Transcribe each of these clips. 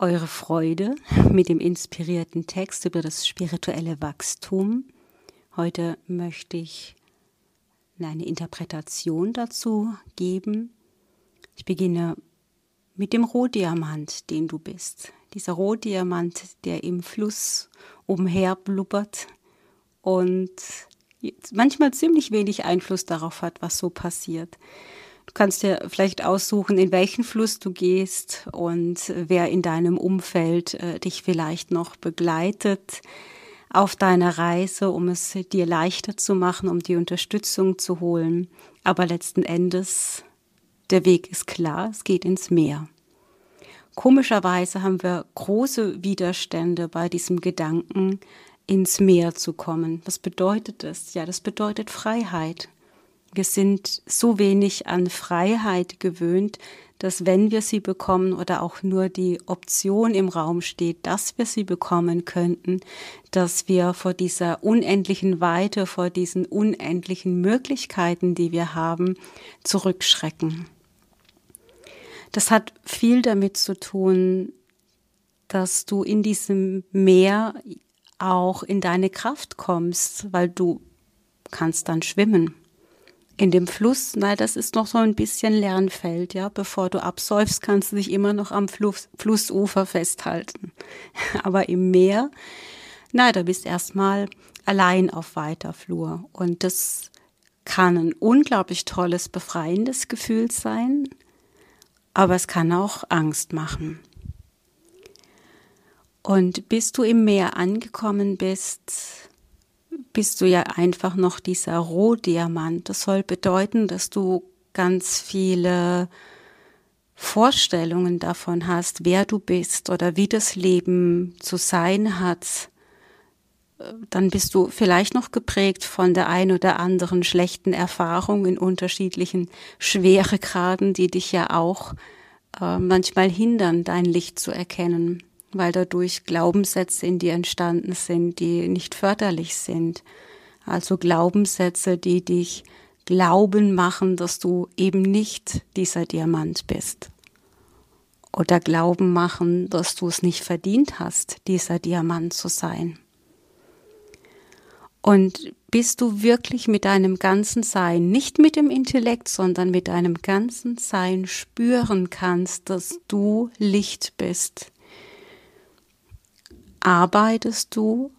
eure Freude mit dem inspirierten Text über das spirituelle Wachstum. Heute möchte ich eine Interpretation dazu geben. Ich beginne mit dem Rohdiamant, den du bist. Dieser Rohdiamant, der im Fluss umherblubbert und manchmal ziemlich wenig Einfluss darauf hat, was so passiert. Du kannst dir vielleicht aussuchen, in welchen Fluss du gehst und wer in deinem Umfeld äh, dich vielleicht noch begleitet auf deiner Reise, um es dir leichter zu machen, um die Unterstützung zu holen. Aber letzten Endes, der Weg ist klar, es geht ins Meer. Komischerweise haben wir große Widerstände bei diesem Gedanken, ins Meer zu kommen. Was bedeutet das? Ja, das bedeutet Freiheit. Wir sind so wenig an Freiheit gewöhnt, dass wenn wir sie bekommen oder auch nur die Option im Raum steht, dass wir sie bekommen könnten, dass wir vor dieser unendlichen Weite, vor diesen unendlichen Möglichkeiten, die wir haben, zurückschrecken. Das hat viel damit zu tun, dass du in diesem Meer auch in deine Kraft kommst, weil du kannst dann schwimmen in dem Fluss, nein, das ist noch so ein bisschen Lernfeld, ja. Bevor du absäufst, kannst du dich immer noch am Fluss, Flussufer festhalten. Aber im Meer, nein, da bist erstmal allein auf weiter Flur. Und das kann ein unglaublich tolles, befreiendes Gefühl sein, aber es kann auch Angst machen. Und bis du im Meer angekommen bist, bist du ja einfach noch dieser Rohdiamant. Das soll bedeuten, dass du ganz viele Vorstellungen davon hast, wer du bist oder wie das Leben zu sein hat, dann bist du vielleicht noch geprägt von der ein oder anderen schlechten Erfahrung in unterschiedlichen Schweregraden, die dich ja auch äh, manchmal hindern, dein Licht zu erkennen weil dadurch Glaubenssätze in dir entstanden sind, die nicht förderlich sind. Also Glaubenssätze, die dich glauben machen, dass du eben nicht dieser Diamant bist. Oder glauben machen, dass du es nicht verdient hast, dieser Diamant zu sein. Und bist du wirklich mit deinem ganzen Sein, nicht mit dem Intellekt, sondern mit deinem ganzen Sein spüren kannst, dass du Licht bist, arbeitest du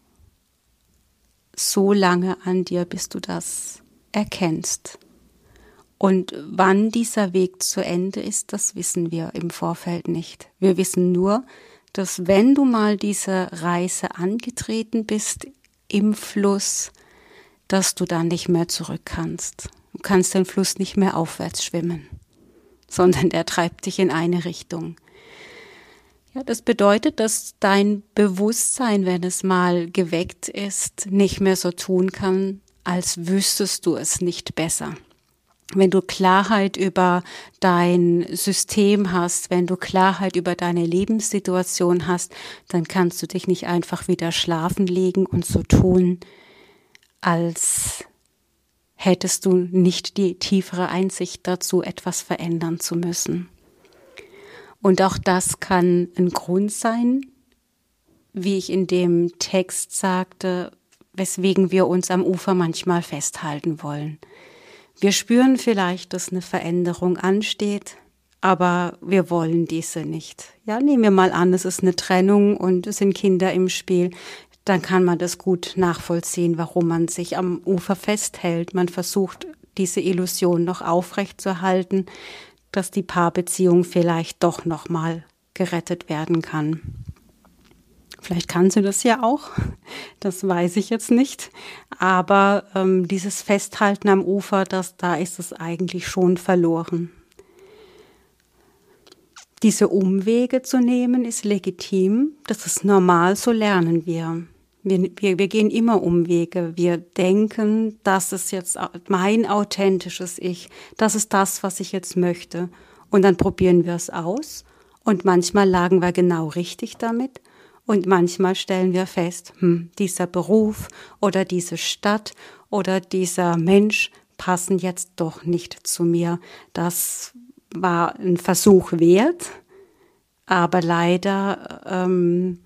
so lange an dir, bis du das erkennst. Und wann dieser Weg zu Ende ist, das wissen wir im Vorfeld nicht. Wir wissen nur, dass wenn du mal diese Reise angetreten bist im Fluss, dass du dann nicht mehr zurück kannst. Du kannst den Fluss nicht mehr aufwärts schwimmen, sondern der treibt dich in eine Richtung. Ja, das bedeutet, dass dein Bewusstsein, wenn es mal geweckt ist, nicht mehr so tun kann, als wüsstest du es nicht besser. Wenn du Klarheit über dein System hast, wenn du Klarheit über deine Lebenssituation hast, dann kannst du dich nicht einfach wieder schlafen legen und so tun, als hättest du nicht die tiefere Einsicht dazu, etwas verändern zu müssen. Und auch das kann ein Grund sein, wie ich in dem Text sagte, weswegen wir uns am Ufer manchmal festhalten wollen. Wir spüren vielleicht, dass eine Veränderung ansteht, aber wir wollen diese nicht. Ja, nehmen wir mal an, es ist eine Trennung und es sind Kinder im Spiel. Dann kann man das gut nachvollziehen, warum man sich am Ufer festhält. Man versucht, diese Illusion noch aufrechtzuerhalten, dass die Paarbeziehung vielleicht doch noch mal gerettet werden kann. Vielleicht kann sie das ja auch, das weiß ich jetzt nicht. Aber ähm, dieses Festhalten am Ufer, das, da ist es eigentlich schon verloren. diese Umwege zu nehmen ist legitim, das ist normal, so lernen wir. Wir, wir, wir gehen immer Umwege. Wir denken, das ist jetzt mein authentisches Ich. Das ist das, was ich jetzt möchte. Und dann probieren wir es aus. Und manchmal lagen wir genau richtig damit. Und manchmal stellen wir fest, hm, dieser Beruf oder diese Stadt oder dieser Mensch passen jetzt doch nicht zu mir. Das war ein Versuch wert, aber leider ähm,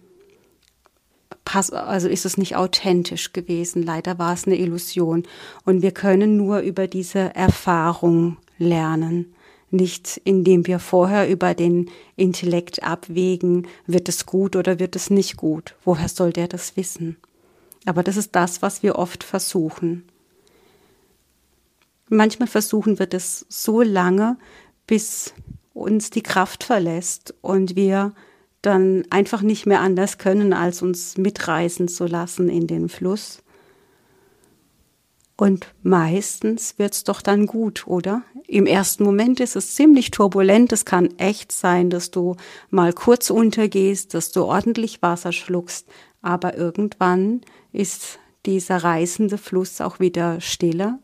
pass, also ist es nicht authentisch gewesen. Leider war es eine Illusion. Und wir können nur über diese Erfahrung lernen. Nicht indem wir vorher über den Intellekt abwägen, wird es gut oder wird es nicht gut. Woher soll der das wissen? Aber das ist das, was wir oft versuchen. Manchmal versuchen wir das so lange, bis uns die Kraft verlässt und wir dann einfach nicht mehr anders können, als uns mitreißen zu lassen in den Fluss. Und meistens wird's doch dann gut, oder? Im ersten Moment ist es ziemlich turbulent. Es kann echt sein, dass du mal kurz untergehst, dass du ordentlich Wasser schluckst. Aber irgendwann ist dieser reißende Fluss auch wieder stiller.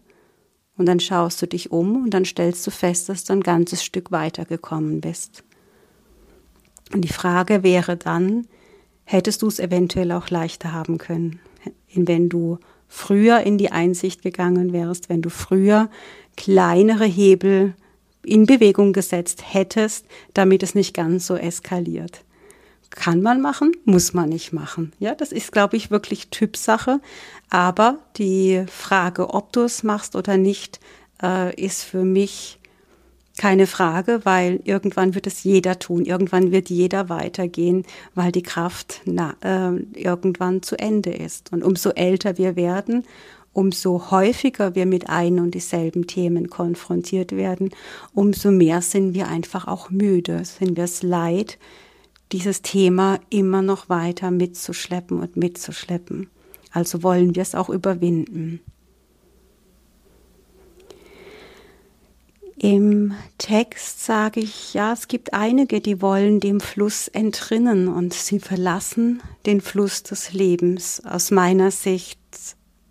Und dann schaust du dich um und dann stellst du fest, dass du ein ganzes Stück weitergekommen bist. Und die Frage wäre dann, hättest du es eventuell auch leichter haben können, wenn du früher in die Einsicht gegangen wärst, wenn du früher kleinere Hebel in Bewegung gesetzt hättest, damit es nicht ganz so eskaliert. Kann man machen, muss man nicht machen. Ja, das ist, glaube ich, wirklich Typsache. Aber die Frage, ob du es machst oder nicht, äh, ist für mich keine Frage, weil irgendwann wird es jeder tun, irgendwann wird jeder weitergehen, weil die Kraft na, äh, irgendwann zu Ende ist. Und umso älter wir werden, umso häufiger wir mit ein und dieselben Themen konfrontiert werden, umso mehr sind wir einfach auch müde, sind wir es leid, dieses Thema immer noch weiter mitzuschleppen und mitzuschleppen. Also wollen wir es auch überwinden. Im Text sage ich, ja, es gibt einige, die wollen dem Fluss entrinnen und sie verlassen den Fluss des Lebens. Aus meiner Sicht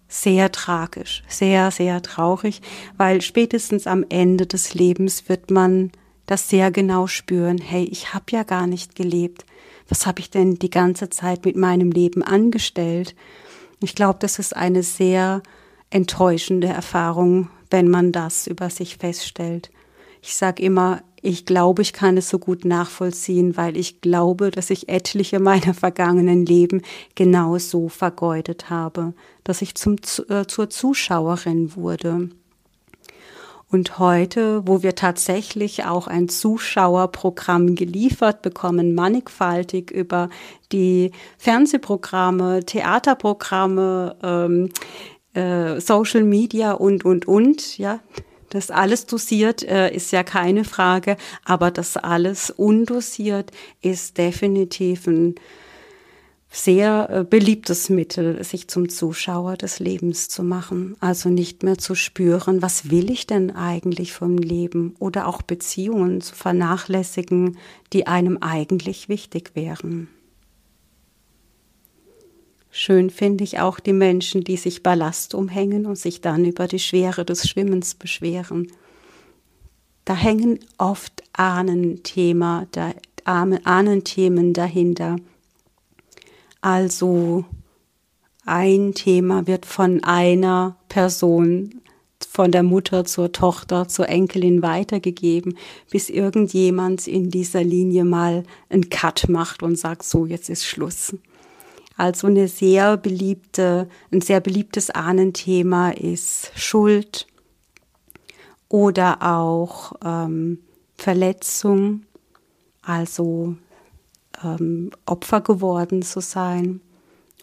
sehr tragisch, sehr, sehr traurig, weil spätestens am Ende des Lebens wird man das sehr genau spüren. Hey, ich habe ja gar nicht gelebt. Was habe ich denn die ganze Zeit mit meinem Leben angestellt? Ich glaube, das ist eine sehr enttäuschende Erfahrung, wenn man das über sich feststellt. Ich sage immer, ich glaube, ich kann es so gut nachvollziehen, weil ich glaube, dass ich etliche meiner vergangenen Leben genau so vergeudet habe, dass ich zum, äh, zur Zuschauerin wurde. Und heute, wo wir tatsächlich auch ein Zuschauerprogramm geliefert bekommen, mannigfaltig über die Fernsehprogramme, Theaterprogramme, ähm, äh, Social Media und, und, und, ja. Das alles dosiert äh, ist ja keine Frage, aber das alles undosiert ist definitiv ein sehr äh, beliebtes Mittel, sich zum Zuschauer des Lebens zu machen. Also nicht mehr zu spüren, was will ich denn eigentlich vom Leben oder auch Beziehungen zu vernachlässigen, die einem eigentlich wichtig wären. Schön finde ich auch die Menschen, die sich Ballast umhängen und sich dann über die Schwere des Schwimmens beschweren. Da hängen oft Ahnenthema, da, Ahnenthemen dahinter. Also ein Thema wird von einer Person, von der Mutter zur Tochter, zur Enkelin weitergegeben, bis irgendjemand in dieser Linie mal einen Cut macht und sagt, so, jetzt ist Schluss. Also eine sehr beliebte, ein sehr beliebtes Ahnenthema ist Schuld oder auch ähm, Verletzung, also ähm, Opfer geworden zu sein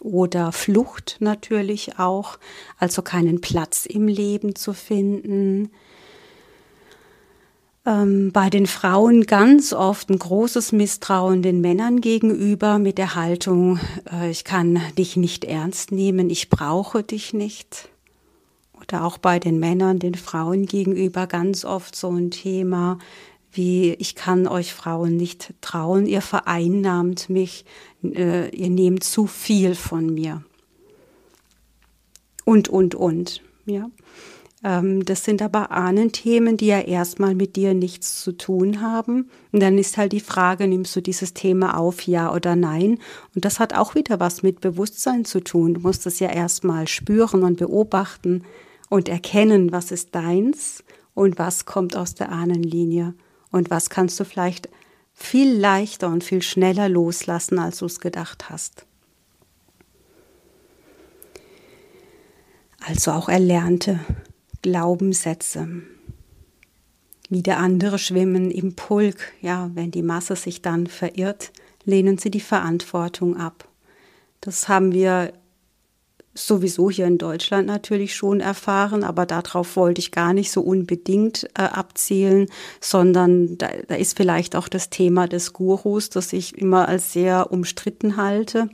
oder Flucht natürlich auch, also keinen Platz im Leben zu finden, ähm, bei den Frauen ganz oft ein großes Misstrauen den Männern gegenüber mit der Haltung, äh, ich kann dich nicht ernst nehmen, ich brauche dich nicht. Oder auch bei den Männern, den Frauen gegenüber ganz oft so ein Thema wie ich kann euch Frauen nicht trauen, ihr vereinnahmt mich, äh, ihr nehmt zu viel von mir. Und, und, und. Ja. Ähm, das sind aber Ahnenthemen, die ja erstmal mit dir nichts zu tun haben. Und dann ist halt die Frage, nimmst du dieses Thema auf, ja oder nein? Und das hat auch wieder was mit Bewusstsein zu tun. Du musst es ja erstmal spüren und beobachten und erkennen, was ist deins und was kommt aus der Ahnenlinie. Und was kannst du vielleicht viel leichter und viel schneller loslassen, als du es gedacht hast. Also auch erlernte Glaubenssätze. Wieder andere schwimmen im Pulk. Ja, wenn die Masse sich dann verirrt, lehnen sie die Verantwortung ab. Das haben wir sowieso hier in Deutschland natürlich schon erfahren, aber darauf wollte ich gar nicht so unbedingt äh, abzielen, sondern da, da ist vielleicht auch das Thema des Gurus, das ich immer als sehr umstritten halte.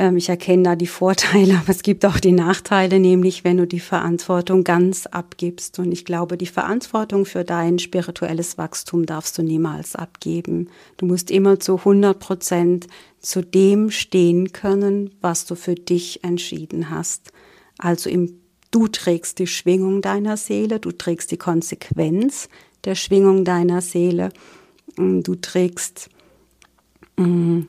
Ähm, ich erkenne da die Vorteile, aber es gibt auch die Nachteile, nämlich wenn du die Verantwortung ganz abgibst. Und ich glaube, die Verantwortung für dein spirituelles Wachstum darfst du niemals abgeben. Du musst immer zu 100 Prozent zu dem stehen können, was du für dich entschieden hast. Also im, du trägst die Schwingung deiner Seele, du trägst die Konsequenz der Schwingung deiner Seele, du trägst mm,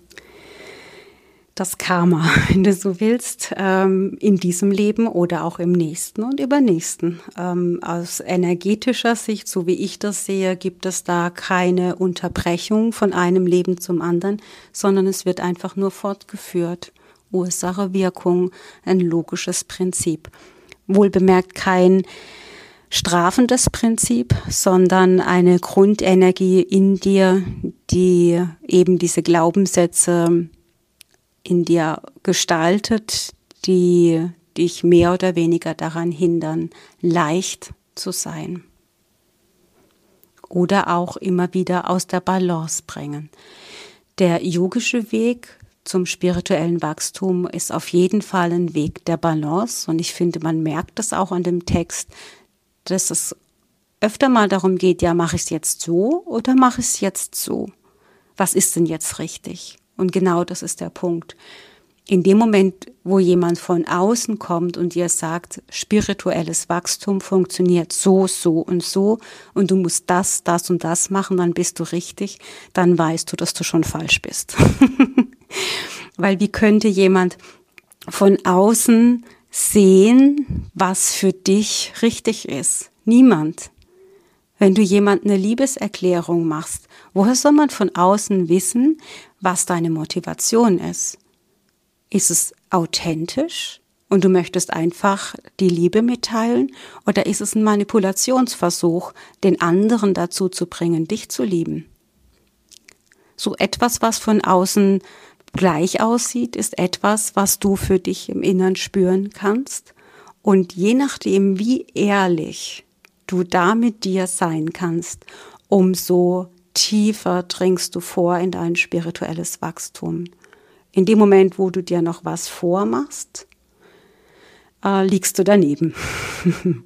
das Karma, wenn du so willst, ähm, in diesem Leben oder auch im nächsten und übernächsten. Ähm, aus energetischer Sicht, so wie ich das sehe, gibt es da keine Unterbrechung von einem Leben zum anderen, sondern es wird einfach nur fortgeführt. Ursache, Wirkung, ein logisches Prinzip. Wohlbemerkt kein strafendes Prinzip, sondern eine Grundenergie in dir, die eben diese Glaubenssätze in dir gestaltet, die dich mehr oder weniger daran hindern, leicht zu sein. Oder auch immer wieder aus der Balance bringen. Der yogische Weg zum spirituellen Wachstum ist auf jeden Fall ein Weg der Balance und ich finde, man merkt das auch an dem Text, dass es öfter mal darum geht, ja, mache ich es jetzt so oder mache ich es jetzt so? Was ist denn jetzt richtig? Und genau das ist der Punkt. In dem Moment, wo jemand von außen kommt und dir sagt, spirituelles Wachstum funktioniert so, so und so und du musst das, das und das machen, dann bist du richtig, dann weißt du, dass du schon falsch bist. Weil wie könnte jemand von außen sehen, was für dich richtig ist? Niemand. Wenn du jemand eine Liebeserklärung machst, woher soll man von außen wissen, was deine Motivation ist. Ist es authentisch und du möchtest einfach die Liebe mitteilen oder ist es ein Manipulationsversuch, den anderen dazu zu bringen, dich zu lieben? So etwas, was von außen gleich aussieht, ist etwas, was du für dich im Innern spüren kannst. Und je nachdem, wie ehrlich du da mit dir sein kannst, umso tiefer dringst du vor in dein spirituelles Wachstum. In dem Moment, wo du dir noch was vormachst, äh, liegst du daneben.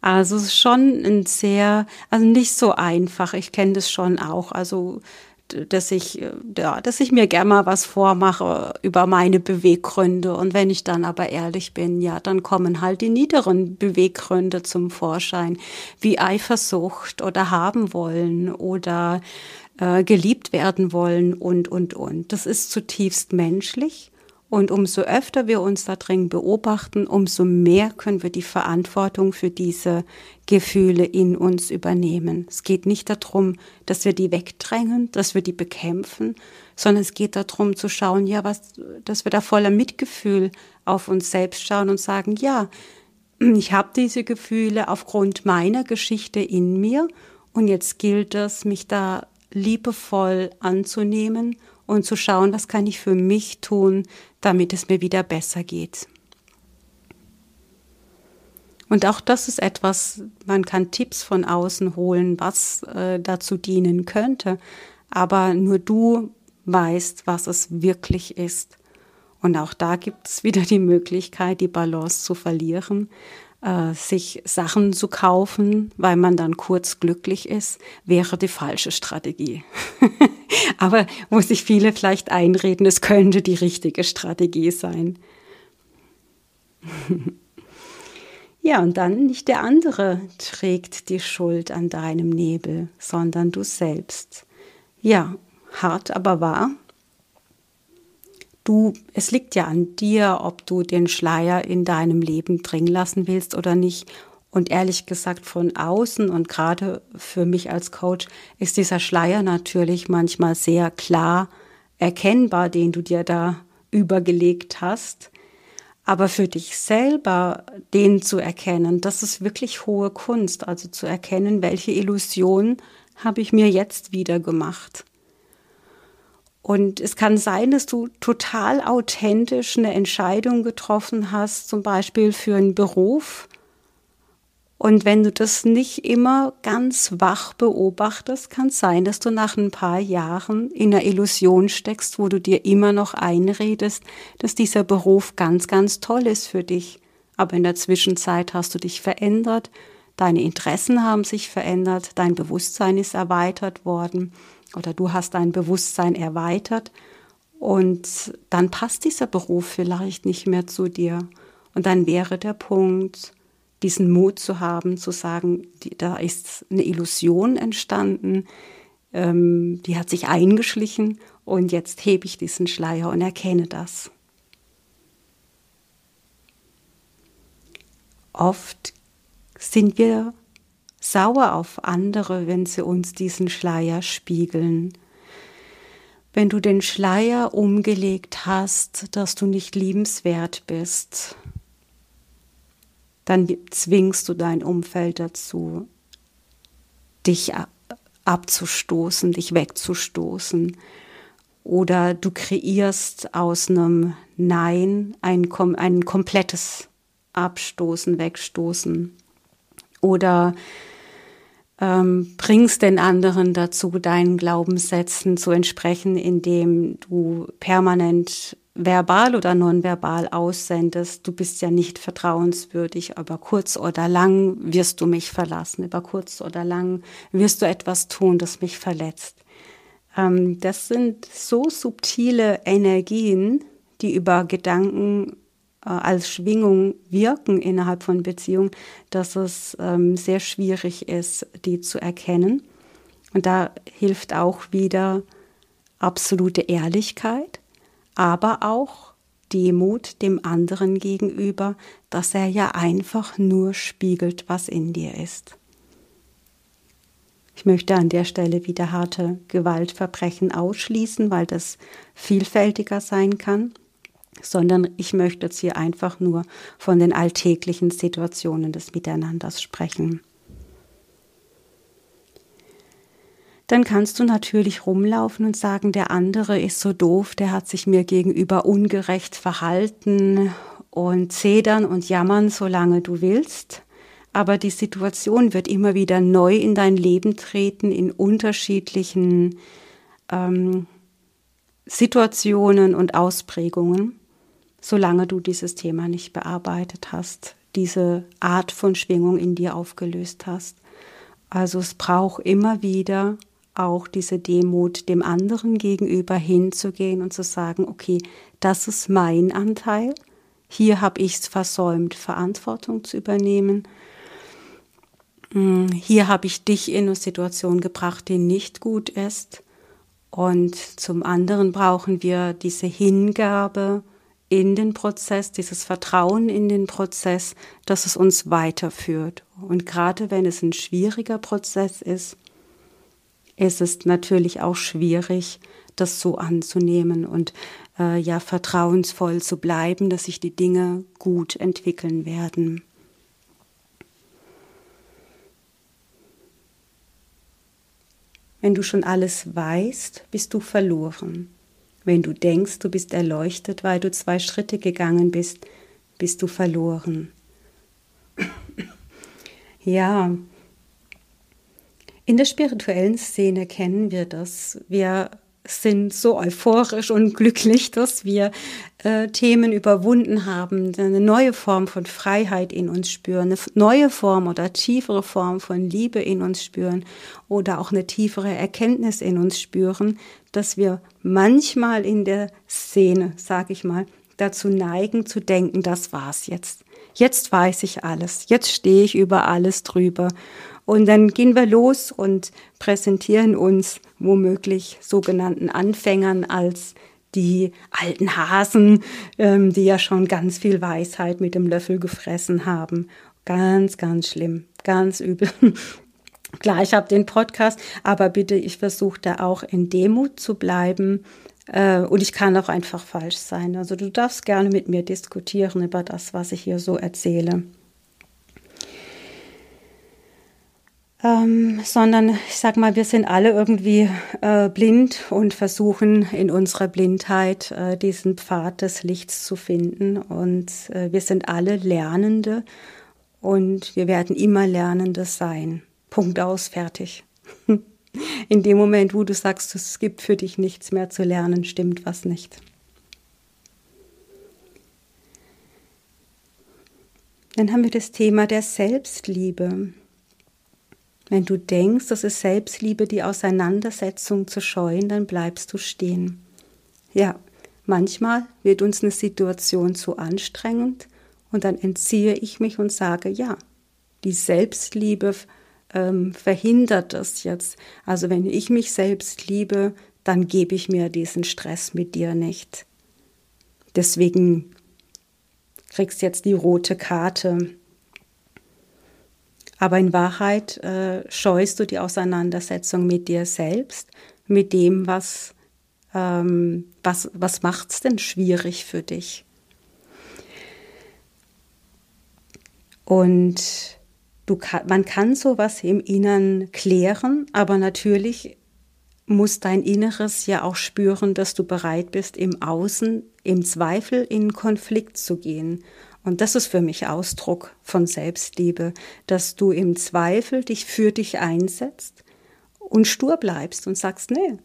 also schon ein sehr, also nicht so einfach. Ich kenne das schon auch. Also dass ich, äh, ja, dass ich mir gerne mal was vormache über meine Beweggründe. Und wenn ich dann aber ehrlich bin, ja, dann kommen halt die niederen Beweggründe zum Vorschein, wie Eifersucht oder haben wollen oder äh, geliebt werden wollen und, und, und. Das ist zutiefst menschlich. Und umso öfter wir uns da drin beobachten, umso mehr können wir die Verantwortung für diese Gefühle in uns übernehmen. Es geht nicht darum, dass wir die wegdrängen, dass wir die bekämpfen, sondern es geht darum zu schauen, ja, was, dass wir da voller Mitgefühl auf uns selbst schauen und sagen, ja, ich habe diese Gefühle aufgrund meiner Geschichte in mir und jetzt gilt es, mich da liebevoll anzunehmen und zu schauen, was kann ich für mich tun, damit es mir wieder besser geht. Und auch das ist etwas, man kann Tipps von außen holen, was äh, dazu dienen könnte, aber nur du weißt, was es wirklich ist. Und auch da gibt es wieder die Möglichkeit, die Balance zu verlieren. Äh, sich Sachen zu kaufen, weil man dann kurz glücklich ist, wäre die falsche Strategie. Aber wo sich viele vielleicht einreden, es könnte die richtige Strategie sein. ja, und dann nicht der andere trägt die Schuld an deinem Nebel, sondern du selbst. Ja, hart, aber wahr. Du, es liegt ja an dir, ob du den Schleier in deinem Leben dringen lassen willst oder nicht. Und ehrlich gesagt, von außen und gerade für mich als Coach ist dieser Schleier natürlich manchmal sehr klar erkennbar, den du dir da übergelegt hast. Aber für dich selber den zu erkennen, das ist wirklich hohe Kunst. Also zu erkennen, welche Illusion habe ich mir jetzt wieder gemacht. Und es kann sein, dass du total authentisch eine Entscheidung getroffen hast, zum Beispiel für einen Beruf. Und wenn du das nicht immer ganz wach beobachtest, kann es sein, dass du nach ein paar Jahren in einer Illusion steckst, wo du dir immer noch einredest, dass dieser Beruf ganz, ganz toll ist für dich. Aber in der Zwischenzeit hast du dich verändert, deine Interessen haben sich verändert, dein Bewusstsein ist erweitert worden oder du hast dein Bewusstsein erweitert und dann passt dieser Beruf vielleicht nicht mehr zu dir. Und dann wäre der Punkt, diesen Mut zu haben, zu sagen, die, da ist eine Illusion entstanden, ähm, die hat sich eingeschlichen und jetzt hebe ich diesen Schleier und erkenne das. Oft sind wir sauer auf andere, wenn sie uns diesen Schleier spiegeln. Wenn du den Schleier umgelegt hast, dass du nicht liebenswert bist, dann zwingst du dein Umfeld dazu, dich abzustoßen, dich wegzustoßen. Oder du kreierst aus einem Nein ein, ein komplettes Abstoßen, Wegstoßen. Oder ähm, bringst den anderen dazu, deinen Glaubenssätzen zu entsprechen, indem du permanent verbal oder nonverbal aussendest, du bist ja nicht vertrauenswürdig, aber kurz oder lang wirst du mich verlassen, über kurz oder lang wirst du etwas tun, das mich verletzt. Ähm, das sind so subtile Energien, die über Gedanken als Schwingung wirken innerhalb von Beziehungen, dass es ähm, sehr schwierig ist, die zu erkennen. Und da hilft auch wieder absolute Ehrlichkeit, aber auch Demut dem anderen gegenüber, dass er ja einfach nur spiegelt, was in dir ist. Ich möchte an der Stelle wieder harte Gewaltverbrechen ausschließen, weil das vielfältiger sein kann sondern ich möchte jetzt hier einfach nur von den alltäglichen Situationen des Miteinanders sprechen. Dann kannst du natürlich rumlaufen und sagen, der andere ist so doof, der hat sich mir gegenüber ungerecht verhalten und zedern und jammern, solange du willst. Aber die Situation wird immer wieder neu in dein Leben treten, in unterschiedlichen ähm, Situationen und Ausprägungen solange du dieses Thema nicht bearbeitet hast, diese Art von Schwingung in dir aufgelöst hast. Also es braucht immer wieder auch diese Demut dem anderen gegenüber hinzugehen und zu sagen, okay, das ist mein Anteil, hier habe ich es versäumt, Verantwortung zu übernehmen. Hm, hier habe ich dich in eine Situation gebracht, die nicht gut ist. Und zum anderen brauchen wir diese Hingabe, in den Prozess, dieses Vertrauen in den Prozess, dass es uns weiterführt. Und gerade wenn es ein schwieriger Prozess ist, ist es natürlich auch schwierig, das so anzunehmen und äh, ja vertrauensvoll zu bleiben, dass sich die Dinge gut entwickeln werden. Wenn du schon alles weißt, bist du verloren. Wenn du denkst, du bist erleuchtet, weil du zwei Schritte gegangen bist, bist du verloren. ja, in der spirituellen Szene kennen wir das. Wir sind so euphorisch und glücklich, dass wir äh, Themen überwunden haben, eine neue Form von Freiheit in uns spüren, eine neue Form oder tiefere Form von Liebe in uns spüren oder auch eine tiefere Erkenntnis in uns spüren, dass wir manchmal in der Szene, sage ich mal, dazu neigen zu denken, das war's jetzt. Jetzt weiß ich alles. Jetzt stehe ich über alles drüber. Und dann gehen wir los und präsentieren uns womöglich sogenannten Anfängern als die alten Hasen, ähm, die ja schon ganz viel Weisheit mit dem Löffel gefressen haben. Ganz, ganz schlimm, ganz übel. Klar, ich habe den Podcast, aber bitte, ich versuche da auch in Demut zu bleiben. Äh, und ich kann auch einfach falsch sein. Also du darfst gerne mit mir diskutieren über das, was ich hier so erzähle. Ähm, sondern ich sag mal, wir sind alle irgendwie äh, blind und versuchen in unserer Blindheit äh, diesen Pfad des Lichts zu finden. Und äh, wir sind alle Lernende und wir werden immer Lernende sein. Punkt aus, fertig. In dem Moment, wo du sagst, es gibt für dich nichts mehr zu lernen, stimmt was nicht. Dann haben wir das Thema der Selbstliebe. Wenn du denkst, das ist Selbstliebe, die Auseinandersetzung zu scheuen, dann bleibst du stehen. Ja, manchmal wird uns eine Situation zu anstrengend und dann entziehe ich mich und sage, ja, die Selbstliebe ähm, verhindert das jetzt. Also wenn ich mich selbst liebe, dann gebe ich mir diesen Stress mit dir nicht. Deswegen kriegst jetzt die rote Karte aber in Wahrheit äh, scheust du die Auseinandersetzung mit dir selbst, mit dem, was, ähm, was, was macht es denn schwierig für dich? Und du kann, man kann sowas im Innern klären, aber natürlich muss dein Inneres ja auch spüren, dass du bereit bist, im Außen, im Zweifel in Konflikt zu gehen und das ist für mich Ausdruck von Selbstliebe, dass du im Zweifel dich für dich einsetzt und stur bleibst und sagst, nee,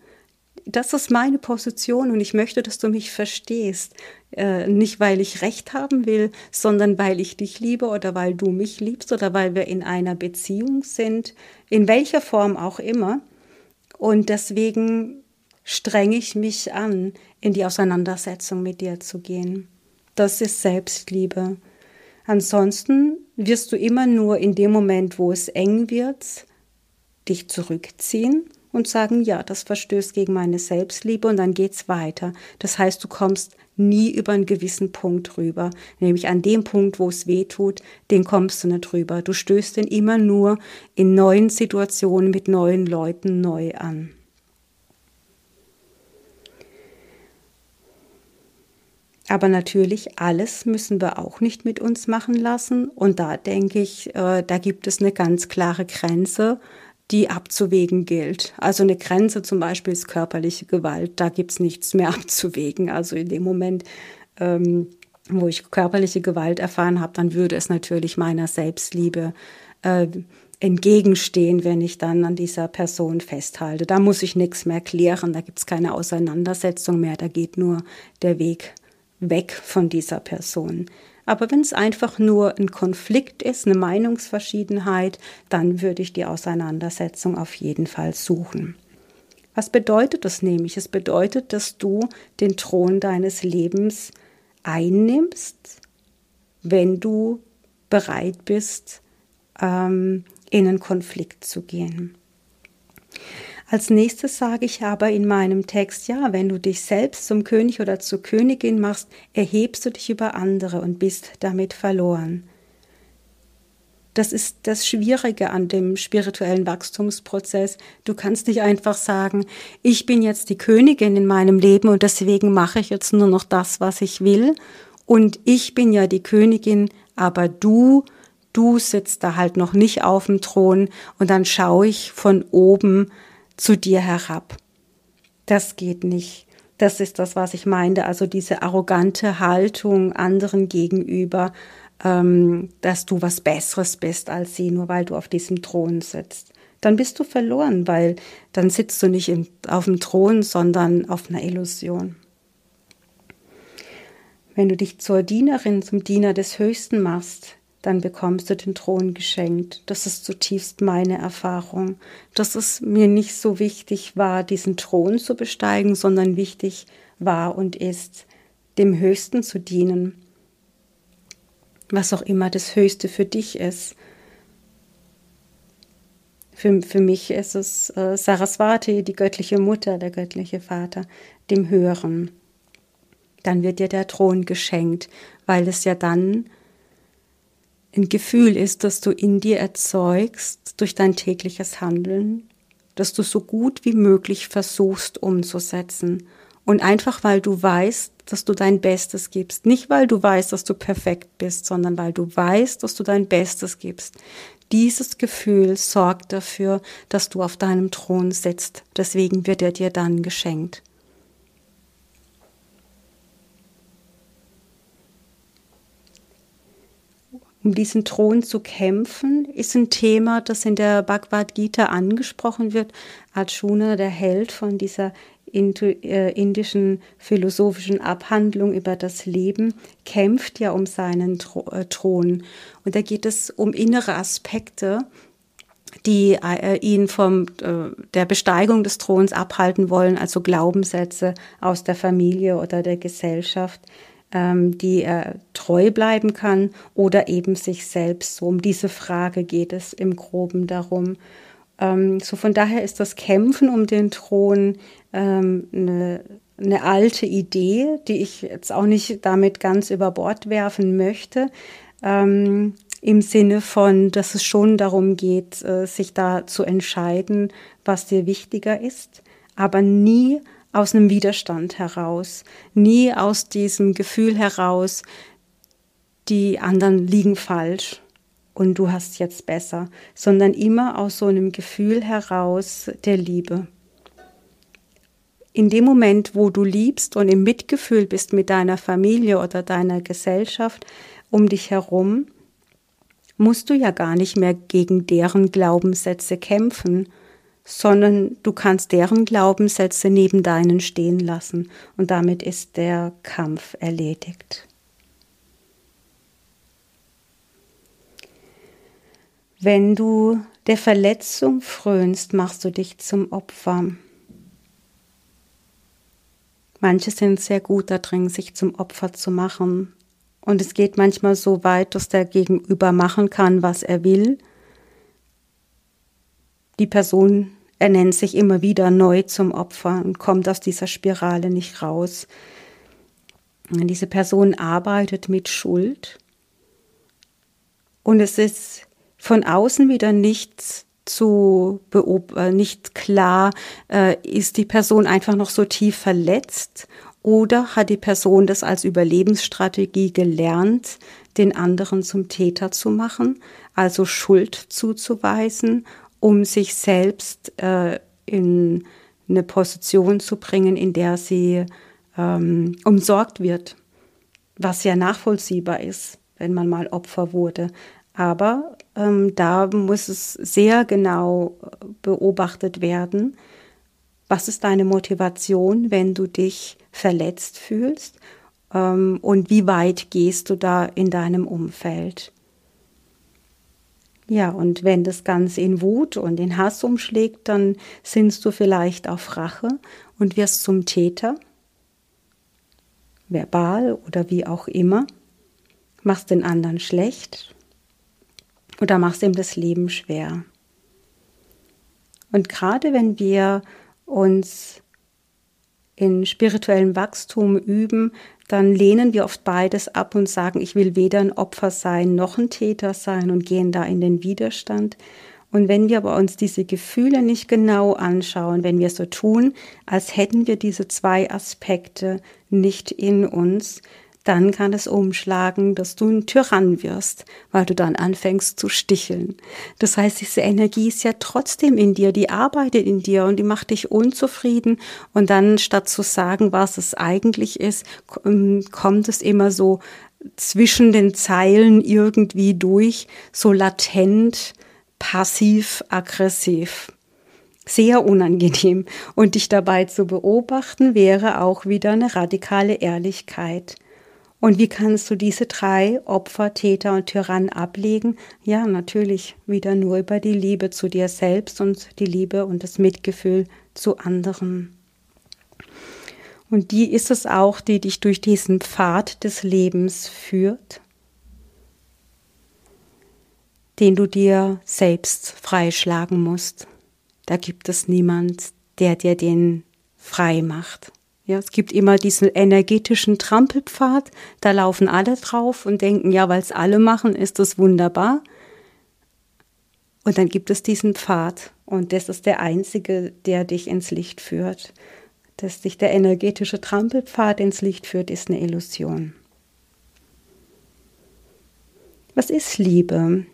das ist meine Position und ich möchte, dass du mich verstehst. Äh, nicht, weil ich Recht haben will, sondern weil ich dich liebe oder weil du mich liebst oder weil wir in einer Beziehung sind, in welcher Form auch immer. Und deswegen strenge ich mich an, in die Auseinandersetzung mit dir zu gehen. Das ist Selbstliebe. Ansonsten wirst du immer nur in dem Moment, wo es eng wird, dich zurückziehen und sagen, ja, das verstößt gegen meine Selbstliebe und dann geht's weiter. Das heißt, du kommst nie über einen gewissen Punkt rüber, nämlich an dem Punkt, wo es weh tut, den kommst du nicht rüber. Du stößt den immer nur in neuen Situationen mit neuen Leuten neu an. Aber natürlich, alles müssen wir auch nicht mit uns machen lassen. Und da denke ich, äh, da gibt es eine ganz klare Grenze, die abzuwägen gilt. Also eine Grenze zum Beispiel ist körperliche Gewalt. Da gibt es nichts mehr abzuwägen. Also in dem Moment, ähm, wo ich körperliche Gewalt erfahren habe, dann würde es natürlich meiner Selbstliebe äh, entgegenstehen, wenn ich dann an dieser Person festhalte. Da muss ich nichts mehr klären, da gibt es keine Auseinandersetzung mehr, da geht nur der Weg weg von dieser Person. Aber wenn es einfach nur ein Konflikt ist, eine Meinungsverschiedenheit, dann würde ich die Auseinandersetzung auf jeden Fall suchen. Was bedeutet das nämlich? Es bedeutet, dass du den Thron deines Lebens einnimmst, wenn du bereit bist, ähm, in einen Konflikt zu gehen. Als nächstes sage ich aber in meinem Text, ja, wenn du dich selbst zum König oder zur Königin machst, erhebst du dich über andere und bist damit verloren. Das ist das Schwierige an dem spirituellen Wachstumsprozess. Du kannst nicht einfach sagen, ich bin jetzt die Königin in meinem Leben und deswegen mache ich jetzt nur noch das, was ich will. Und ich bin ja die Königin, aber du, du sitzt da halt noch nicht auf dem Thron und dann schaue ich von oben zu dir herab. Das geht nicht. Das ist das, was ich meinte. Also diese arrogante Haltung anderen gegenüber, ähm, dass du was Besseres bist als sie, nur weil du auf diesem Thron sitzt. dann bist du verloren, weil dann sitzt du nicht im, auf dem Thron, sondern auf einer Illusion. Wenn du dich zur Dienerin, zum Diener des Höchsten machst, dann bekommst du den Thron geschenkt. Das ist zutiefst meine Erfahrung, dass es mir nicht so wichtig war, diesen Thron zu besteigen, sondern wichtig war und ist, dem Höchsten zu dienen. Was auch immer das Höchste für dich ist. Für, für mich ist es äh, Saraswati, die göttliche Mutter, der göttliche Vater, dem Höheren. Dann wird dir der Thron geschenkt, weil es ja dann ein Gefühl ist, das du in dir erzeugst durch dein tägliches Handeln, dass du so gut wie möglich versuchst umzusetzen. Und einfach weil du weißt, dass du dein Bestes gibst. Nicht weil du weißt, dass du perfekt bist, sondern weil du weißt, dass du dein Bestes gibst. Dieses Gefühl sorgt dafür, dass du auf deinem Thron sitzt. Deswegen wird er dir dann geschenkt. Um diesen Thron zu kämpfen, ist ein Thema, das in der Bhagavad Gita angesprochen wird. Arjuna, der Held von dieser äh, indischen philosophischen Abhandlung über das Leben, kämpft ja um seinen äh, Thron. Und da geht es um innere Aspekte, die äh, ihn von der Besteigung des Throns abhalten wollen, also Glaubenssätze aus der Familie oder der Gesellschaft, ähm, die er treu bleiben kann oder eben sich selbst. So um diese Frage geht es im Groben darum. Ähm, so von daher ist das Kämpfen um den Thron ähm, eine, eine alte Idee, die ich jetzt auch nicht damit ganz über Bord werfen möchte. Ähm, Im Sinne von, dass es schon darum geht, äh, sich da zu entscheiden, was dir wichtiger ist, aber nie aus einem Widerstand heraus, nie aus diesem Gefühl heraus, die anderen liegen falsch und du hast jetzt besser, sondern immer aus so einem Gefühl heraus der Liebe. In dem Moment, wo du liebst und im Mitgefühl bist mit deiner Familie oder deiner Gesellschaft um dich herum, musst du ja gar nicht mehr gegen deren Glaubenssätze kämpfen, sondern du kannst deren Glaubenssätze neben deinen stehen lassen und damit ist der Kampf erledigt. Wenn du der Verletzung frönst, machst du dich zum Opfer. Manche sind sehr gut darin, sich zum Opfer zu machen. Und es geht manchmal so weit, dass der Gegenüber machen kann, was er will. Die Person ernennt sich immer wieder neu zum Opfer und kommt aus dieser Spirale nicht raus. Und diese Person arbeitet mit Schuld. Und es ist von außen wieder nichts zu beob äh, nicht klar, äh, ist die Person einfach noch so tief verletzt oder hat die Person das als Überlebensstrategie gelernt, den anderen zum Täter zu machen, also Schuld zuzuweisen, um sich selbst äh, in eine Position zu bringen, in der sie ähm, umsorgt wird, was ja nachvollziehbar ist, wenn man mal Opfer wurde. Aber ähm, da muss es sehr genau beobachtet werden, was ist deine Motivation, wenn du dich verletzt fühlst ähm, und wie weit gehst du da in deinem Umfeld. Ja, und wenn das Ganze in Wut und in Hass umschlägt, dann sinnst du vielleicht auf Rache und wirst zum Täter, verbal oder wie auch immer, machst den anderen schlecht oder machst ihm das Leben schwer. Und gerade wenn wir uns in spirituellem Wachstum üben, dann lehnen wir oft beides ab und sagen, ich will weder ein Opfer sein noch ein Täter sein und gehen da in den Widerstand. Und wenn wir aber uns diese Gefühle nicht genau anschauen, wenn wir so tun, als hätten wir diese zwei Aspekte nicht in uns, dann kann es umschlagen, dass du ein Tyrann wirst, weil du dann anfängst zu sticheln. Das heißt, diese Energie ist ja trotzdem in dir, die arbeitet in dir und die macht dich unzufrieden. Und dann statt zu sagen, was es eigentlich ist, ähm, kommt es immer so zwischen den Zeilen irgendwie durch, so latent, passiv-aggressiv. Sehr unangenehm. Und dich dabei zu beobachten, wäre auch wieder eine radikale Ehrlichkeit. Und wie kannst du diese drei Opfer, Täter und Tyrann ablegen? Ja, natürlich wieder nur über die Liebe zu dir selbst und die Liebe und das Mitgefühl zu anderen. Und die ist es auch, die dich durch diesen Pfad des Lebens führt, den du dir selbst freischlagen musst. Da gibt es niemand, der dir den frei macht. Ja, es gibt immer diesen energetischen Trampelpfad, da laufen alle drauf und denken, ja, weil es alle machen, ist das wunderbar. Und dann gibt es diesen Pfad und das ist der einzige, der dich ins Licht führt. Dass dich der energetische Trampelpfad ins Licht führt, ist eine Illusion. Was ist Liebe?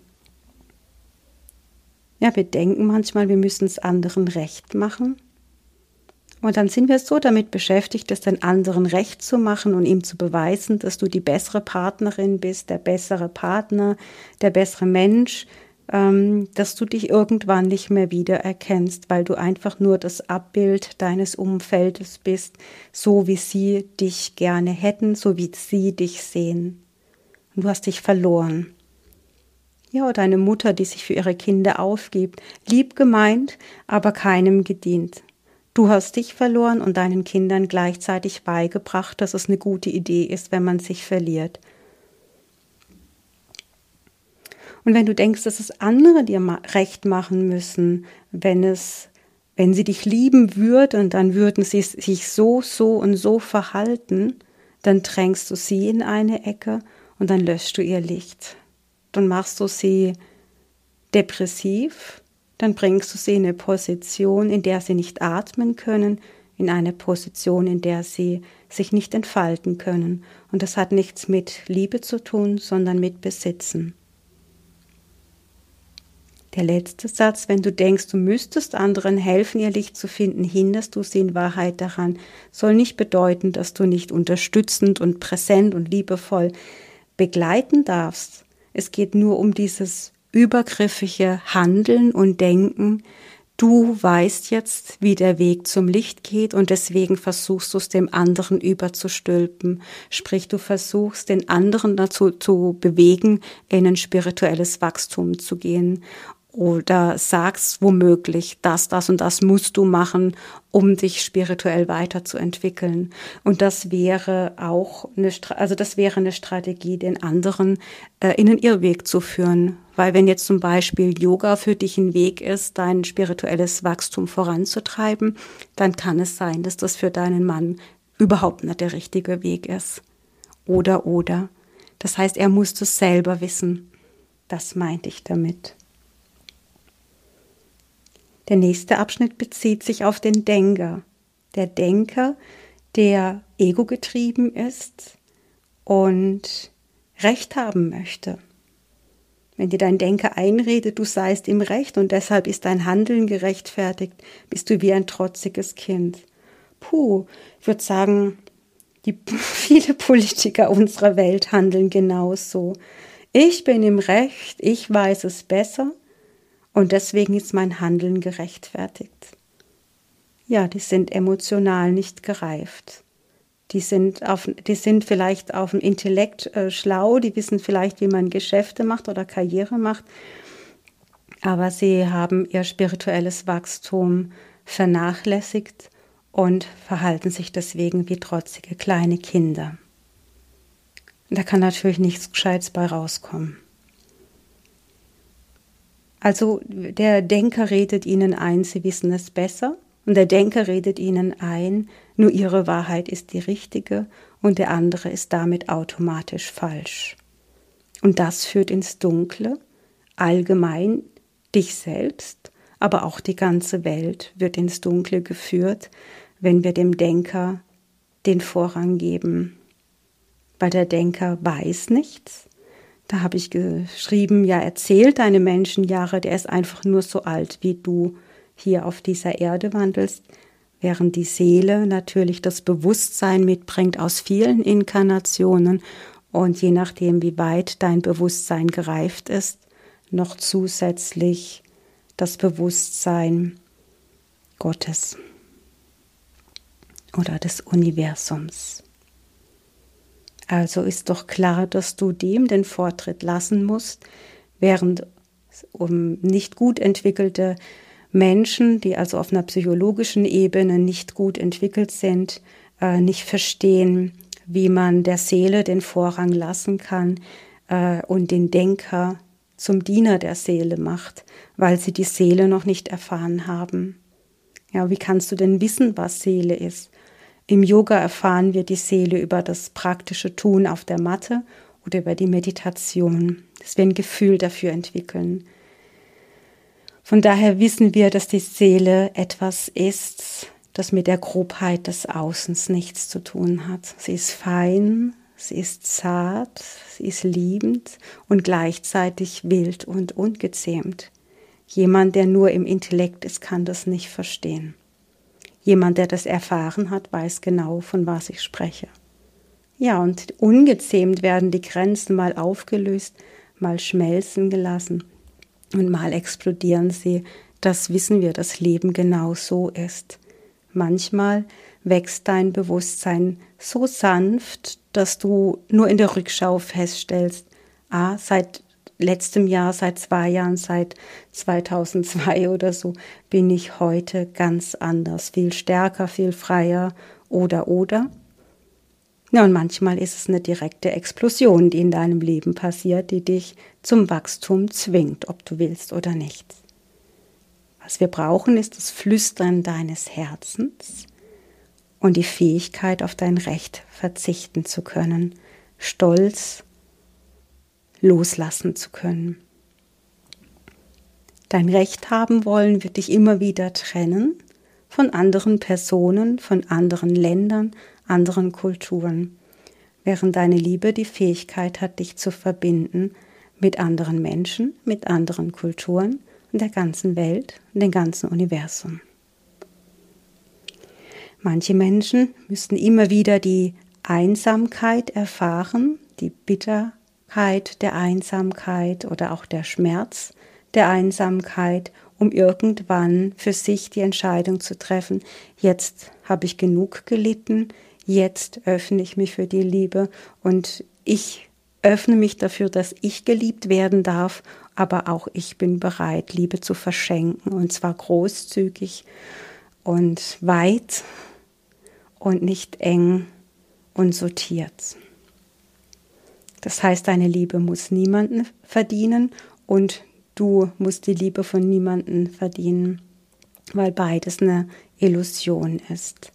Ja, wir denken manchmal, wir müssen es anderen recht machen. Und dann sind wir so damit beschäftigt, es den anderen recht zu machen und ihm zu beweisen, dass du die bessere Partnerin bist, der bessere Partner, der bessere Mensch, ähm, dass du dich irgendwann nicht mehr wiedererkennst, weil du einfach nur das Abbild deines Umfeldes bist, so wie sie dich gerne hätten, so wie sie dich sehen. Und du hast dich verloren. Ja, oder eine Mutter, die sich für ihre Kinder aufgibt, lieb gemeint, aber keinem gedient. Du hast dich verloren und deinen Kindern gleichzeitig beigebracht, dass es eine gute Idee ist, wenn man sich verliert. Und wenn du denkst, dass es andere dir recht machen müssen, wenn es, wenn sie dich lieben würden, dann würden sie sich so, so und so verhalten, dann drängst du sie in eine Ecke und dann löscht du ihr Licht. Dann machst du sie depressiv dann bringst du sie in eine Position, in der sie nicht atmen können, in eine Position, in der sie sich nicht entfalten können. Und das hat nichts mit Liebe zu tun, sondern mit Besitzen. Der letzte Satz, wenn du denkst, du müsstest anderen helfen, ihr Licht zu finden, hinderst du sie in Wahrheit daran, soll nicht bedeuten, dass du nicht unterstützend und präsent und liebevoll begleiten darfst. Es geht nur um dieses übergriffige Handeln und Denken, du weißt jetzt, wie der Weg zum Licht geht und deswegen versuchst du es dem anderen überzustülpen. Sprich, du versuchst den anderen dazu zu bewegen, in ein spirituelles Wachstum zu gehen oder sagst womöglich, das, das und das musst du machen, um dich spirituell weiterzuentwickeln. Und das wäre auch eine, also das wäre eine Strategie, den anderen äh, in den Irrweg zu führen. Weil wenn jetzt zum Beispiel Yoga für dich ein Weg ist, dein spirituelles Wachstum voranzutreiben, dann kann es sein, dass das für deinen Mann überhaupt nicht der richtige Weg ist. Oder, oder. Das heißt, er muss das selber wissen. Das meinte ich damit. Der nächste Abschnitt bezieht sich auf den Denker. Der Denker, der ego-getrieben ist und Recht haben möchte. Wenn dir dein Denker einredet, du seist im Recht und deshalb ist dein Handeln gerechtfertigt, bist du wie ein trotziges Kind. Puh, ich würde sagen, die viele Politiker unserer Welt handeln genauso. Ich bin im Recht, ich weiß es besser und deswegen ist mein Handeln gerechtfertigt. Ja, die sind emotional nicht gereift. Die sind, auf, die sind vielleicht auf dem Intellekt äh, schlau, die wissen vielleicht, wie man Geschäfte macht oder Karriere macht, aber sie haben ihr spirituelles Wachstum vernachlässigt und verhalten sich deswegen wie trotzige kleine Kinder. Da kann natürlich nichts Gescheites bei rauskommen. Also der Denker redet ihnen ein, sie wissen es besser. Und der Denker redet ihnen ein, nur ihre Wahrheit ist die richtige und der andere ist damit automatisch falsch. Und das führt ins Dunkle, allgemein dich selbst, aber auch die ganze Welt wird ins Dunkle geführt, wenn wir dem Denker den Vorrang geben. Weil der Denker weiß nichts, da habe ich geschrieben, ja, erzählt deine Menschenjahre, der ist einfach nur so alt, wie du hier auf dieser Erde wandelst, während die Seele natürlich das Bewusstsein mitbringt aus vielen Inkarnationen und je nachdem, wie weit dein Bewusstsein gereift ist, noch zusätzlich das Bewusstsein Gottes oder des Universums. Also ist doch klar, dass du dem den Vortritt lassen musst, während um nicht gut entwickelte Menschen, die also auf einer psychologischen Ebene nicht gut entwickelt sind, äh, nicht verstehen, wie man der Seele den Vorrang lassen kann äh, und den Denker zum Diener der Seele macht, weil sie die Seele noch nicht erfahren haben. Ja, wie kannst du denn wissen, was Seele ist? Im Yoga erfahren wir die Seele über das praktische Tun auf der Matte oder über die Meditation, dass wir ein Gefühl dafür entwickeln. Von daher wissen wir, dass die Seele etwas ist, das mit der Grobheit des Außens nichts zu tun hat. Sie ist fein, sie ist zart, sie ist liebend und gleichzeitig wild und ungezähmt. Jemand, der nur im Intellekt ist, kann das nicht verstehen. Jemand, der das erfahren hat, weiß genau, von was ich spreche. Ja, und ungezähmt werden die Grenzen mal aufgelöst, mal schmelzen gelassen und mal explodieren sie. Das wissen wir, das Leben genau so ist. Manchmal wächst dein Bewusstsein so sanft, dass du nur in der Rückschau feststellst, ah, seit letztem Jahr, seit zwei Jahren, seit 2002 oder so, bin ich heute ganz anders, viel stärker, viel freier oder oder. Ja, und manchmal ist es eine direkte Explosion, die in deinem Leben passiert, die dich zum Wachstum zwingt, ob du willst oder nicht. Was wir brauchen, ist das Flüstern deines Herzens und die Fähigkeit, auf dein Recht verzichten zu können, stolz loslassen zu können. Dein Recht haben wollen wird dich immer wieder trennen von anderen Personen, von anderen Ländern, anderen Kulturen, während deine Liebe die Fähigkeit hat, dich zu verbinden mit anderen Menschen, mit anderen Kulturen und der ganzen Welt und dem ganzen Universum. Manche Menschen müssen immer wieder die Einsamkeit erfahren, die Bitterkeit der Einsamkeit oder auch der Schmerz der Einsamkeit, um irgendwann für sich die Entscheidung zu treffen, jetzt habe ich genug gelitten, jetzt öffne ich mich für die Liebe und ich öffne mich dafür, dass ich geliebt werden darf, aber auch ich bin bereit, Liebe zu verschenken und zwar großzügig und weit und nicht eng und sortiert. Das heißt, deine Liebe muss niemanden verdienen und du musst die Liebe von niemanden verdienen, weil beides eine Illusion ist.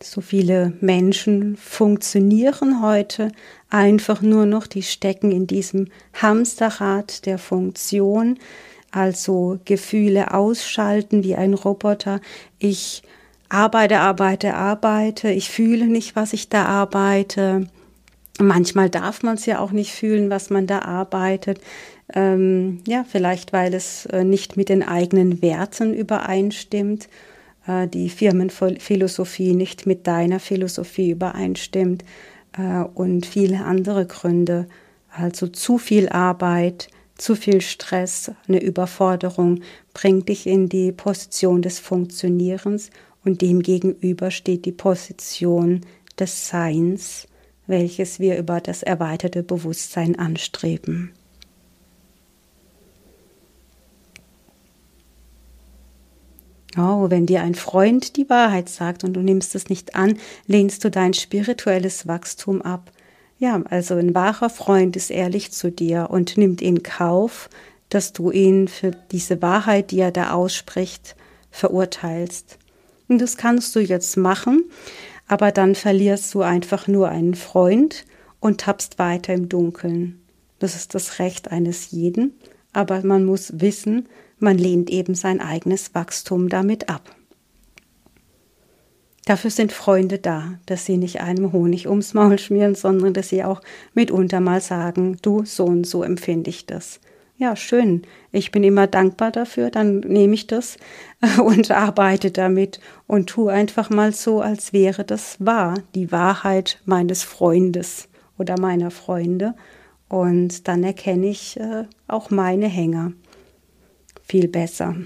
So viele Menschen funktionieren heute einfach nur noch, die stecken in diesem Hamsterrad der Funktion, also Gefühle ausschalten wie ein Roboter. Ich arbeite, arbeite, arbeite, ich fühle nicht, was ich da arbeite. Manchmal darf man es ja auch nicht fühlen, was man da arbeitet. Ähm, ja, vielleicht weil es äh, nicht mit den eigenen Werten übereinstimmt äh, die Firmenphilosophie nicht mit deiner Philosophie übereinstimmt äh, und viele andere Gründe. Also zu viel Arbeit, zu viel Stress, eine Überforderung bringt dich in die Position des Funktionierens und demgegenüber steht die Position des Seins, welches wir über das erweiterte Bewusstsein anstreben. Oh, wenn dir ein Freund die Wahrheit sagt und du nimmst es nicht an, lehnst du dein spirituelles Wachstum ab. Ja, also ein wahrer Freund ist ehrlich zu dir und nimmt in Kauf, dass du ihn für diese Wahrheit, die er da ausspricht, verurteilst. Und das kannst du jetzt machen, aber dann verlierst du einfach nur einen Freund und tappst weiter im Dunkeln. Das ist das Recht eines jeden, aber man muss wissen, man lehnt eben sein eigenes Wachstum damit ab. Dafür sind Freunde da, dass sie nicht einem Honig ums Maul schmieren, sondern dass sie auch mitunter mal sagen, du, so und so empfinde ich das. Ja, schön. Ich bin immer dankbar dafür, dann nehme ich das und arbeite damit und tue einfach mal so, als wäre das wahr, die Wahrheit meines Freundes oder meiner Freunde. Und dann erkenne ich äh, auch meine Hänger viel besser.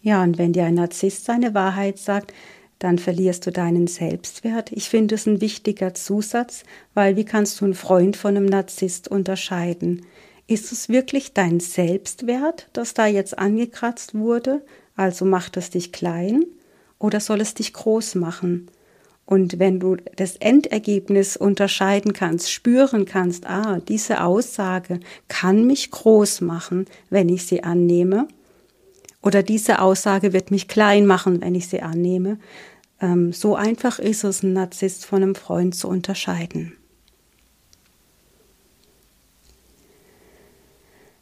Ja, und wenn dir ein Narzisst seine Wahrheit sagt, dann verlierst du deinen Selbstwert. Ich finde es ein wichtiger Zusatz, weil wie kannst du einen Freund von einem Narzisst unterscheiden? Ist es wirklich dein Selbstwert, das da jetzt angekratzt wurde? Also macht es dich klein oder soll es dich groß machen? Und wenn du das Endergebnis unterscheiden kannst, spüren kannst, ah, diese Aussage kann mich groß machen, wenn ich sie annehme, oder diese Aussage wird mich klein machen, wenn ich sie annehme, ähm, so einfach ist es, einen Narzisst von einem Freund zu unterscheiden.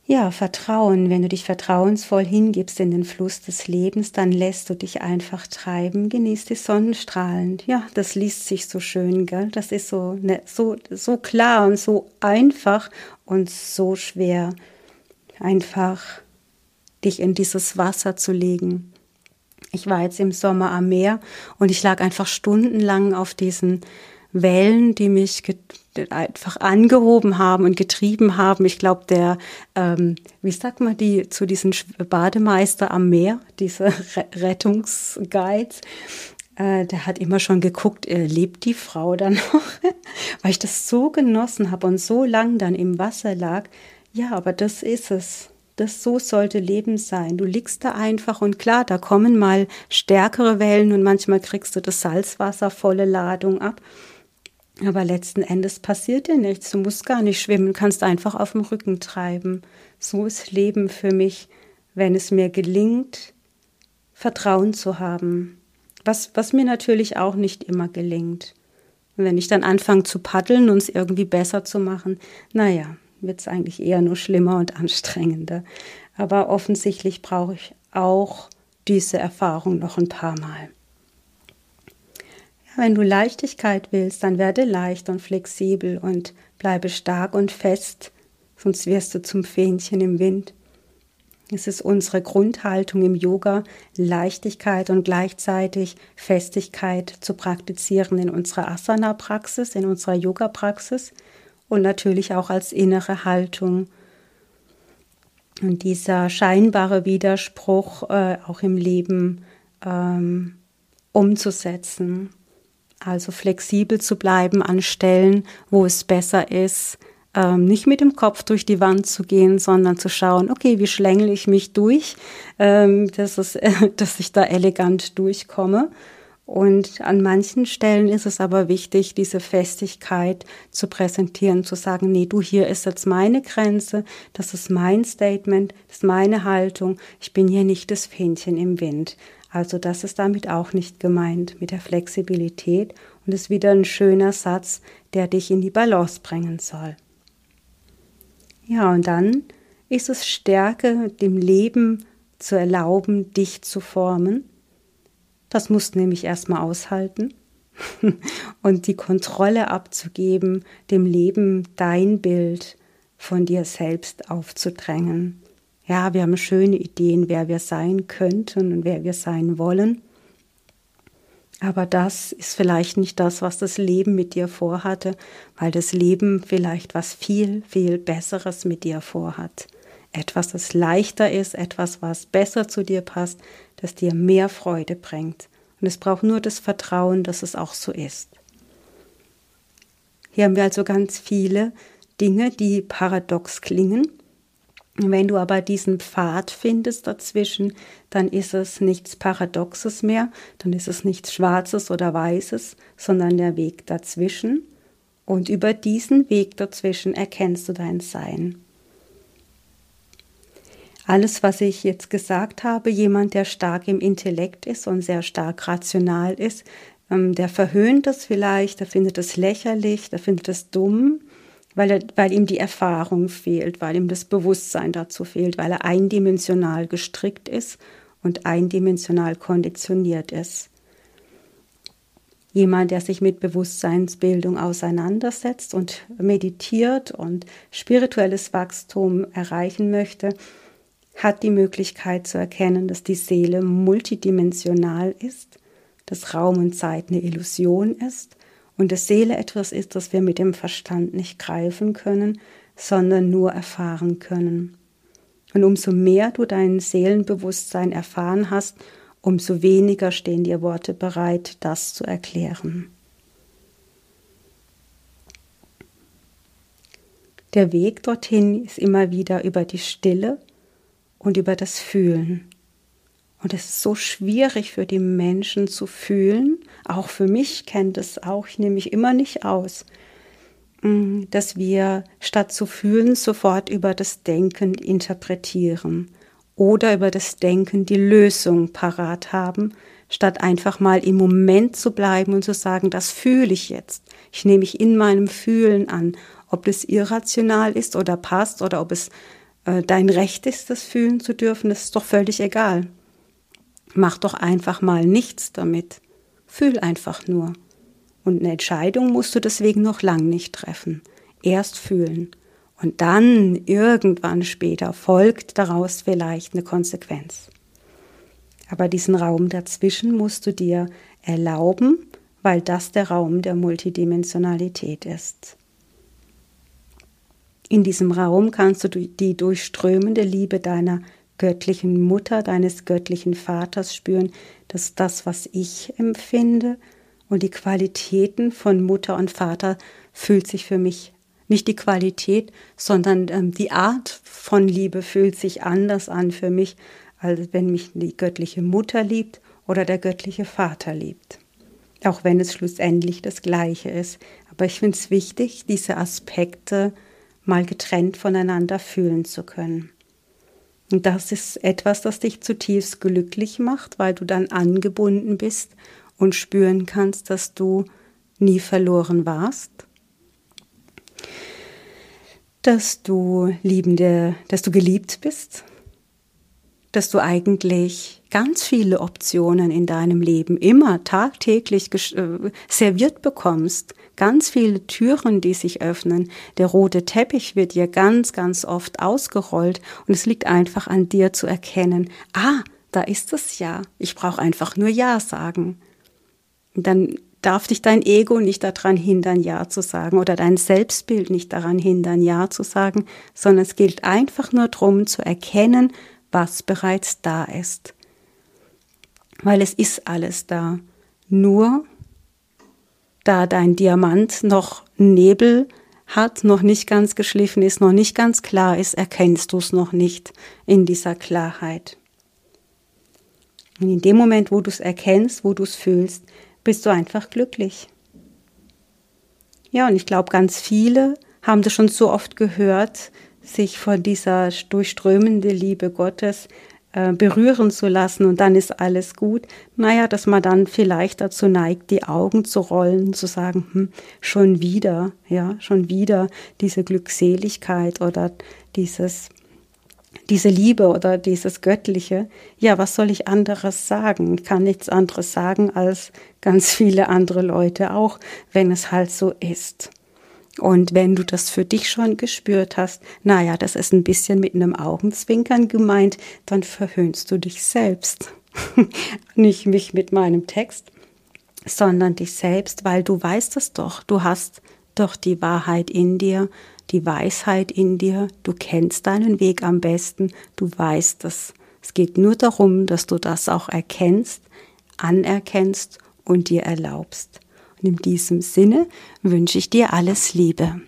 Ja, Vertrauen. Wenn du dich vertrauensvoll hingibst in den Fluss des Lebens, dann lässt du dich einfach treiben, genießt die Sonnenstrahlen. Ja, das liest sich so schön, gell? Das ist so, ne, so, so klar und so einfach und so schwer, einfach dich in dieses Wasser zu legen. Ich war jetzt im Sommer am Meer und ich lag einfach stundenlang auf diesen Wellen, die mich einfach angehoben haben und getrieben haben. Ich glaube, der, ähm, wie sagt man, die zu diesen Bademeister am Meer, diese Rettungsguides, äh, der hat immer schon geguckt, äh, lebt die Frau dann noch? Weil ich das so genossen habe und so lang dann im Wasser lag. Ja, aber das ist es. Das so sollte Leben sein. Du liegst da einfach und klar, da kommen mal stärkere Wellen und manchmal kriegst du das Salzwasser volle Ladung ab. Aber letzten Endes passiert dir nichts. Du musst gar nicht schwimmen, kannst einfach auf dem Rücken treiben. So ist Leben für mich, wenn es mir gelingt, Vertrauen zu haben. Was, was mir natürlich auch nicht immer gelingt. Wenn ich dann anfange zu paddeln und es irgendwie besser zu machen, naja, wird es eigentlich eher nur schlimmer und anstrengender. Aber offensichtlich brauche ich auch diese Erfahrung noch ein paar Mal. Wenn du Leichtigkeit willst, dann werde leicht und flexibel und bleibe stark und fest, sonst wirst du zum Fähnchen im Wind. Es ist unsere Grundhaltung im Yoga, Leichtigkeit und gleichzeitig Festigkeit zu praktizieren in unserer Asana-Praxis, in unserer Yoga-Praxis und natürlich auch als innere Haltung. Und dieser scheinbare Widerspruch äh, auch im Leben ähm, umzusetzen. Also flexibel zu bleiben an Stellen, wo es besser ist, ähm, nicht mit dem Kopf durch die Wand zu gehen, sondern zu schauen, okay, wie schlängel ich mich durch, ähm, dass, es, äh, dass ich da elegant durchkomme. Und an manchen Stellen ist es aber wichtig, diese Festigkeit zu präsentieren, zu sagen, nee, du, hier ist jetzt meine Grenze, das ist mein Statement, das ist meine Haltung, ich bin hier nicht das Fähnchen im Wind. Also das ist damit auch nicht gemeint mit der Flexibilität und ist wieder ein schöner Satz, der dich in die Balance bringen soll. Ja, und dann ist es Stärke, dem Leben zu erlauben, dich zu formen. Das musst du nämlich erstmal aushalten und die Kontrolle abzugeben, dem Leben dein Bild von dir selbst aufzudrängen. Ja, wir haben schöne Ideen, wer wir sein könnten und wer wir sein wollen. Aber das ist vielleicht nicht das, was das Leben mit dir vorhatte, weil das Leben vielleicht was viel, viel Besseres mit dir vorhat. Etwas, das leichter ist, etwas, was besser zu dir passt, das dir mehr Freude bringt. Und es braucht nur das Vertrauen, dass es auch so ist. Hier haben wir also ganz viele Dinge, die paradox klingen, wenn du aber diesen Pfad findest dazwischen, dann ist es nichts Paradoxes mehr, dann ist es nichts Schwarzes oder Weißes, sondern der Weg dazwischen. Und über diesen Weg dazwischen erkennst du dein Sein. Alles, was ich jetzt gesagt habe, jemand, der stark im Intellekt ist und sehr stark rational ist, ähm, der verhöhnt das vielleicht, der findet es lächerlich, der findet es dumm, weil, er, weil ihm die Erfahrung fehlt, weil ihm das Bewusstsein dazu fehlt, weil er eindimensional gestrickt ist und eindimensional konditioniert ist. Jemand, der sich mit Bewusstseinsbildung auseinandersetzt und meditiert und spirituelles Wachstum erreichen möchte, hat die Möglichkeit zu erkennen, dass die Seele multidimensional ist, dass Raum und Zeit eine Illusion ist und dass Seele etwas ist, das wir mit dem Verstand nicht greifen können, sondern nur erfahren können. Und umso mehr du dein Seelenbewusstsein erfahren hast, umso weniger stehen dir Worte bereit, das zu erklären. Der Weg dorthin ist immer wieder über die Stille und über das Fühlen. Und es ist so schwierig für die Menschen zu fühlen. Auch für mich kennt es auch, ich nehme mich immer nicht aus, mm, dass wir statt zu fühlen sofort über das Denken interpretieren oder über das Denken die Lösung parat haben, statt einfach mal im Moment zu bleiben und zu sagen, das fühle ich jetzt. Ich nehme mich in meinem Fühlen an, ob das irrational ist oder passt oder ob es äh, dein Recht ist, das fühlen zu dürfen, das ist doch völlig egal. Mach doch einfach mal nichts damit. Fühl einfach nur. Und eine Entscheidung musst du deswegen noch lang nicht treffen. Erst fühlen. Und dann irgendwann später folgt daraus vielleicht eine Konsequenz. Aber diesen Raum dazwischen musst du dir erlauben, weil das der Raum der Multidimensionalität ist. In diesem Raum kannst du die durchströmende Liebe deiner göttlichen Mutter, deines göttlichen Vaters spüren, dass das, was ich empfinde und die Qualitäten von Mutter und Vater fühlt sich für mich nicht die Qualität, sondern ähm, die Art von Liebe fühlt sich anders an für mich, als wenn mich die göttliche Mutter liebt oder der göttliche Vater liebt. Auch wenn es schlussendlich das Gleiche ist. Aber ich finde es wichtig, diese Aspekte mal getrennt voneinander fühlen zu können. Und das ist etwas, das dich zutiefst glücklich macht, weil du dann angebunden bist und spüren kannst, dass du nie verloren warst, dass du liebende, dass du geliebt bist, dass du eigentlich ganz viele Optionen in deinem Leben immer tagtäglich äh, serviert bekommst, ganz viele Türen, die sich öffnen. Der rote Teppich wird dir ganz, ganz oft ausgerollt und es liegt einfach an dir zu erkennen, ah, da ist es ja. Ich brauche einfach nur Ja sagen. Und dann darf dich dein Ego nicht daran hindern, Ja zu sagen oder dein Selbstbild nicht daran hindern, Ja zu sagen, sondern es gilt einfach nur darum zu erkennen, was bereits da ist. Weil es ist alles da. Nur da dein Diamant noch Nebel hat, noch nicht ganz geschliffen ist, noch nicht ganz klar ist, erkennst du es noch nicht in dieser Klarheit. Und in dem Moment, wo du es erkennst, wo du es fühlst, bist du einfach glücklich. Ja, und ich glaube, ganz viele haben das schon so oft gehört, sich von dieser durchströmende Liebe Gottes äh, berühren zu lassen und dann ist alles gut. Naja, dass man dann vielleicht dazu neigt, die Augen zu rollen, zu sagen, hm, schon wieder, ja, schon wieder diese Glückseligkeit oder dieses, diese Liebe oder dieses Göttliche. Ja, was soll ich anderes sagen? Ich kann nichts anderes sagen als ganz viele andere Leute auch, wenn es halt so ist. Und wenn du das für dich schon gespürt hast, naja, das ist ein bisschen mit einem Augenzwinkern gemeint, dann verhöhnst du dich selbst. Nicht mich mit meinem Text, sondern dich selbst, weil du weißt es doch. Du hast doch die Wahrheit in dir, die Weisheit in dir. Du kennst deinen Weg am besten. Du weißt es. Es geht nur darum, dass du das auch erkennst, anerkennst und dir erlaubst. In diesem Sinne wünsche ich dir alles Liebe.